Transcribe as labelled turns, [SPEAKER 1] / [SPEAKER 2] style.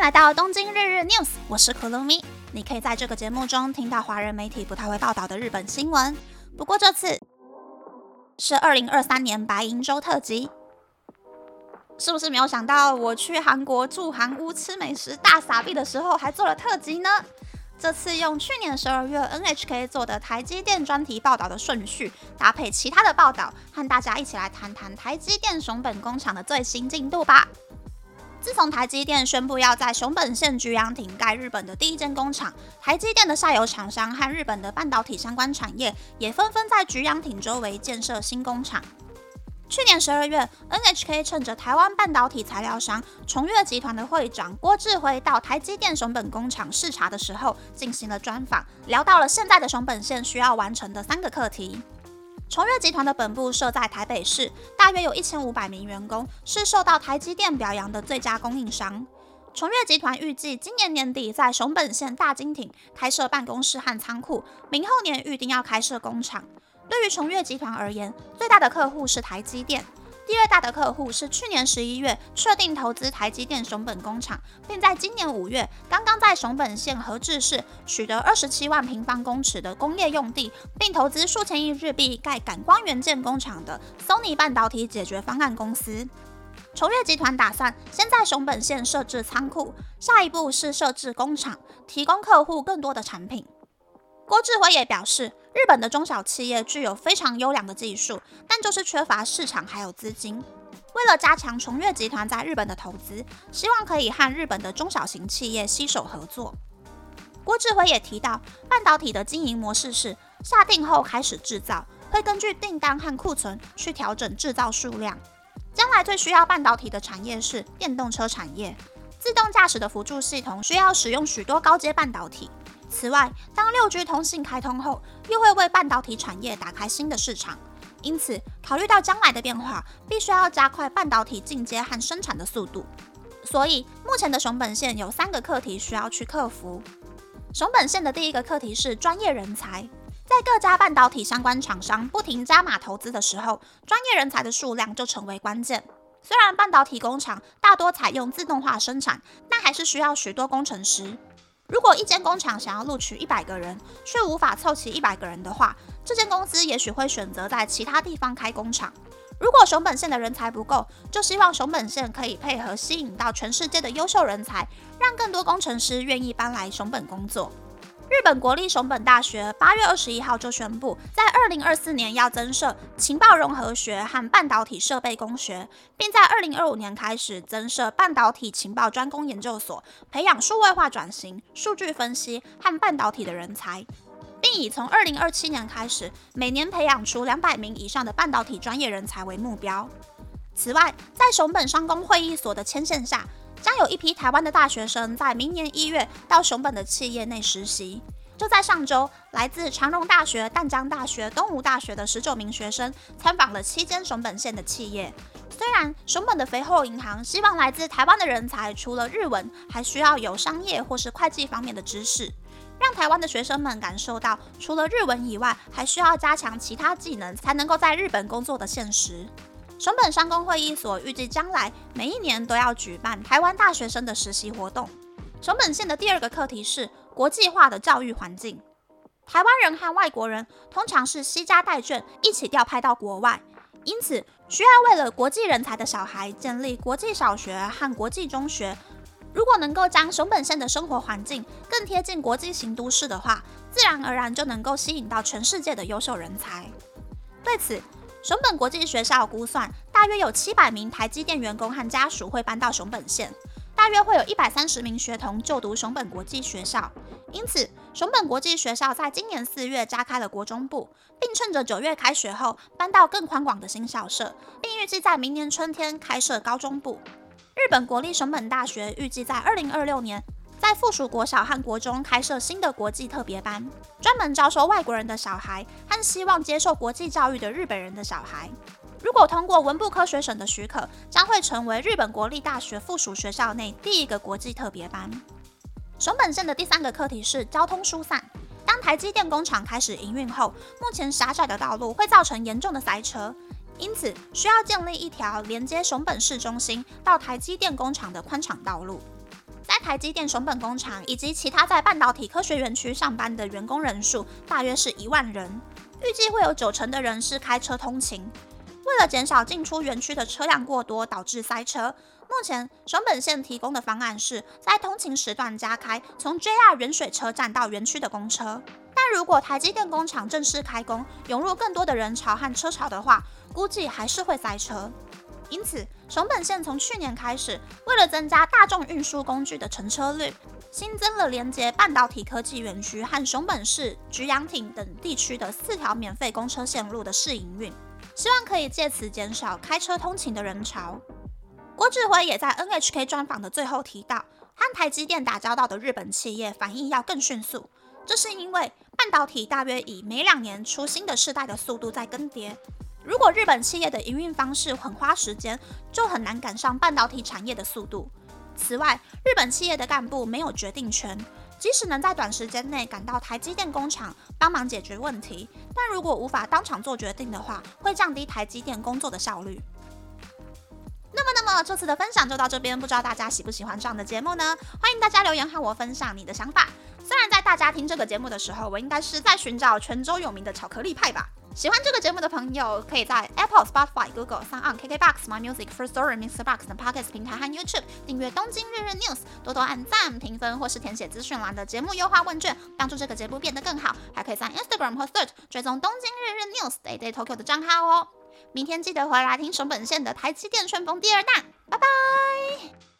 [SPEAKER 1] 迎来到东京日日 news，我是可露咪。你可以在这个节目中听到华人媒体不太会报道的日本新闻。不过这次是二零二三年白银周特辑，是不是没有想到我去韩国住韩屋吃美食大傻逼的时候还做了特辑呢？这次用去年十二月 NHK 做的台积电专题报道的顺序，搭配其他的报道，和大家一起来谈谈台积电熊本工厂的最新进度吧。自从台积电宣布要在熊本县菊阳町盖日本的第一间工厂，台积电的下游厂商和日本的半导体相关产业也纷纷在菊阳町周围建设新工厂。去年十二月，NHK 趁着台湾半导体材料商崇越集团的会长郭志辉到台积电熊本工厂视察的时候，进行了专访，聊到了现在的熊本县需要完成的三个课题。崇越集团的本部设在台北市，大约有一千五百名员工，是受到台积电表扬的最佳供应商。崇越集团预计今年年底在熊本县大金町开设办公室和仓库，明后年预定要开设工厂。对于崇越集团而言，最大的客户是台积电。第二大的客户是去年十一月确定投资台积电熊本工厂，并在今年五月刚刚在熊本县和志市取得二十七万平方公尺的工业用地，并投资数千亿日币盖感光元件工厂的 Sony 半导体解决方案公司。崇越集团打算先在熊本县设置仓库，下一步是设置工厂，提供客户更多的产品。郭志辉也表示。日本的中小企业具有非常优良的技术，但就是缺乏市场还有资金。为了加强崇越集团在日本的投资，希望可以和日本的中小型企业携手合作。郭志辉也提到，半导体的经营模式是下定后开始制造，会根据订单和库存去调整制造数量。将来最需要半导体的产业是电动车产业，自动驾驶的辅助系统需要使用许多高阶半导体。此外，当六 G 通信开通后，又会为半导体产业打开新的市场。因此，考虑到将来的变化，必须要加快半导体进阶和生产的速度。所以，目前的熊本县有三个课题需要去克服。熊本县的第一个课题是专业人才。在各家半导体相关厂商不停加码投资的时候，专业人才的数量就成为关键。虽然半导体工厂大多采用自动化生产，但还是需要许多工程师。如果一间工厂想要录取一百个人，却无法凑齐一百个人的话，这间公司也许会选择在其他地方开工厂。如果熊本县的人才不够，就希望熊本县可以配合吸引到全世界的优秀人才，让更多工程师愿意搬来熊本工作。日本国立熊本大学八月二十一号就宣布，在二零二四年要增设情报融合学和半导体设备工学，并在二零二五年开始增设半导体情报专攻研究所，培养数位化转型、数据分析和半导体的人才，并以从二零二七年开始每年培养出两百名以上的半导体专业人才为目标。此外，在熊本商工会议所的牵线下，将有一批台湾的大学生在明年一月到熊本的企业内实习。就在上周，来自长荣大学、淡江大学、东吴大学的十九名学生参访了七间熊本县的企业。虽然熊本的肥厚银行希望来自台湾的人才除了日文，还需要有商业或是会计方面的知识，让台湾的学生们感受到除了日文以外，还需要加强其他技能才能够在日本工作的现实。熊本商工会议所预计将来每一年都要举办台湾大学生的实习活动。熊本县的第二个课题是国际化的教育环境。台湾人和外国人通常是西家带眷一起调派到国外，因此需要为了国际人才的小孩建立国际小学和国际中学。如果能够将熊本县的生活环境更贴近国际型都市的话，自然而然就能够吸引到全世界的优秀人才。对此，熊本国际学校估算，大约有七百名台积电员工和家属会搬到熊本县，大约会有一百三十名学童就读熊本国际学校。因此，熊本国际学校在今年四月加开了国中部，并趁着九月开学后搬到更宽广的新校舍，并预计在明年春天开设高中部。日本国立熊本大学预计在二零二六年。在附属国小和国中开设新的国际特别班，专门招收外国人的小孩和希望接受国际教育的日本人的小孩。如果通过文部科学省的许可，将会成为日本国立大学附属学校内第一个国际特别班。熊本县的第三个课题是交通疏散。当台积电工厂开始营运后，目前狭窄的道路会造成严重的塞车，因此需要建立一条连接熊本市中心到台积电工厂的宽敞道路。台积电熊本工厂以及其他在半导体科学园区上班的员工人数大约是一万人，预计会有九成的人是开车通勤。为了减少进出园区的车辆过多导致塞车，目前熊本县提供的方案是在通勤时段加开从 JR 原水车站到园区的公车。但如果台积电工厂正式开工，涌入更多的人潮和车潮的话，估计还是会塞车。因此，熊本县从去年开始，为了增加大众运输工具的乘车率，新增了连接半导体科技园区和熊本市菊阳町等地区的四条免费公车线路的试营运，希望可以借此减少开车通勤的人潮。郭志辉也在 NHK 专访的最后提到，和台积电打交道的日本企业反应要更迅速，这是因为半导体大约以每两年出新的世代的速度在更迭。如果日本企业的营运方式很花时间，就很难赶上半导体产业的速度。此外，日本企业的干部没有决定权，即使能在短时间内赶到台积电工厂帮忙解决问题，但如果无法当场做决定的话，会降低台积电工作的效率。那么，那么这次的分享就到这边，不知道大家喜不喜欢这样的节目呢？欢迎大家留言和我分享你的想法。大家听这个节目的时候，我应该是在寻找泉州有名的巧克力派吧。喜欢这个节目的朋友，可以在 Apple、Spotify、Google、s o n KKBox、My Music、First Story、Mr. Box 等 Podcast 平台和 YouTube 订阅《东京日日 News》，多多按赞、评分或是填写资讯栏的节目优化问卷，帮助这个节目变得更好。还可以在 Instagram 或 Search 追踪《东京日日 News》Day Day Tokyo 的账号哦。明天记得回来听熊本县的台积电旋风第二弹，拜拜。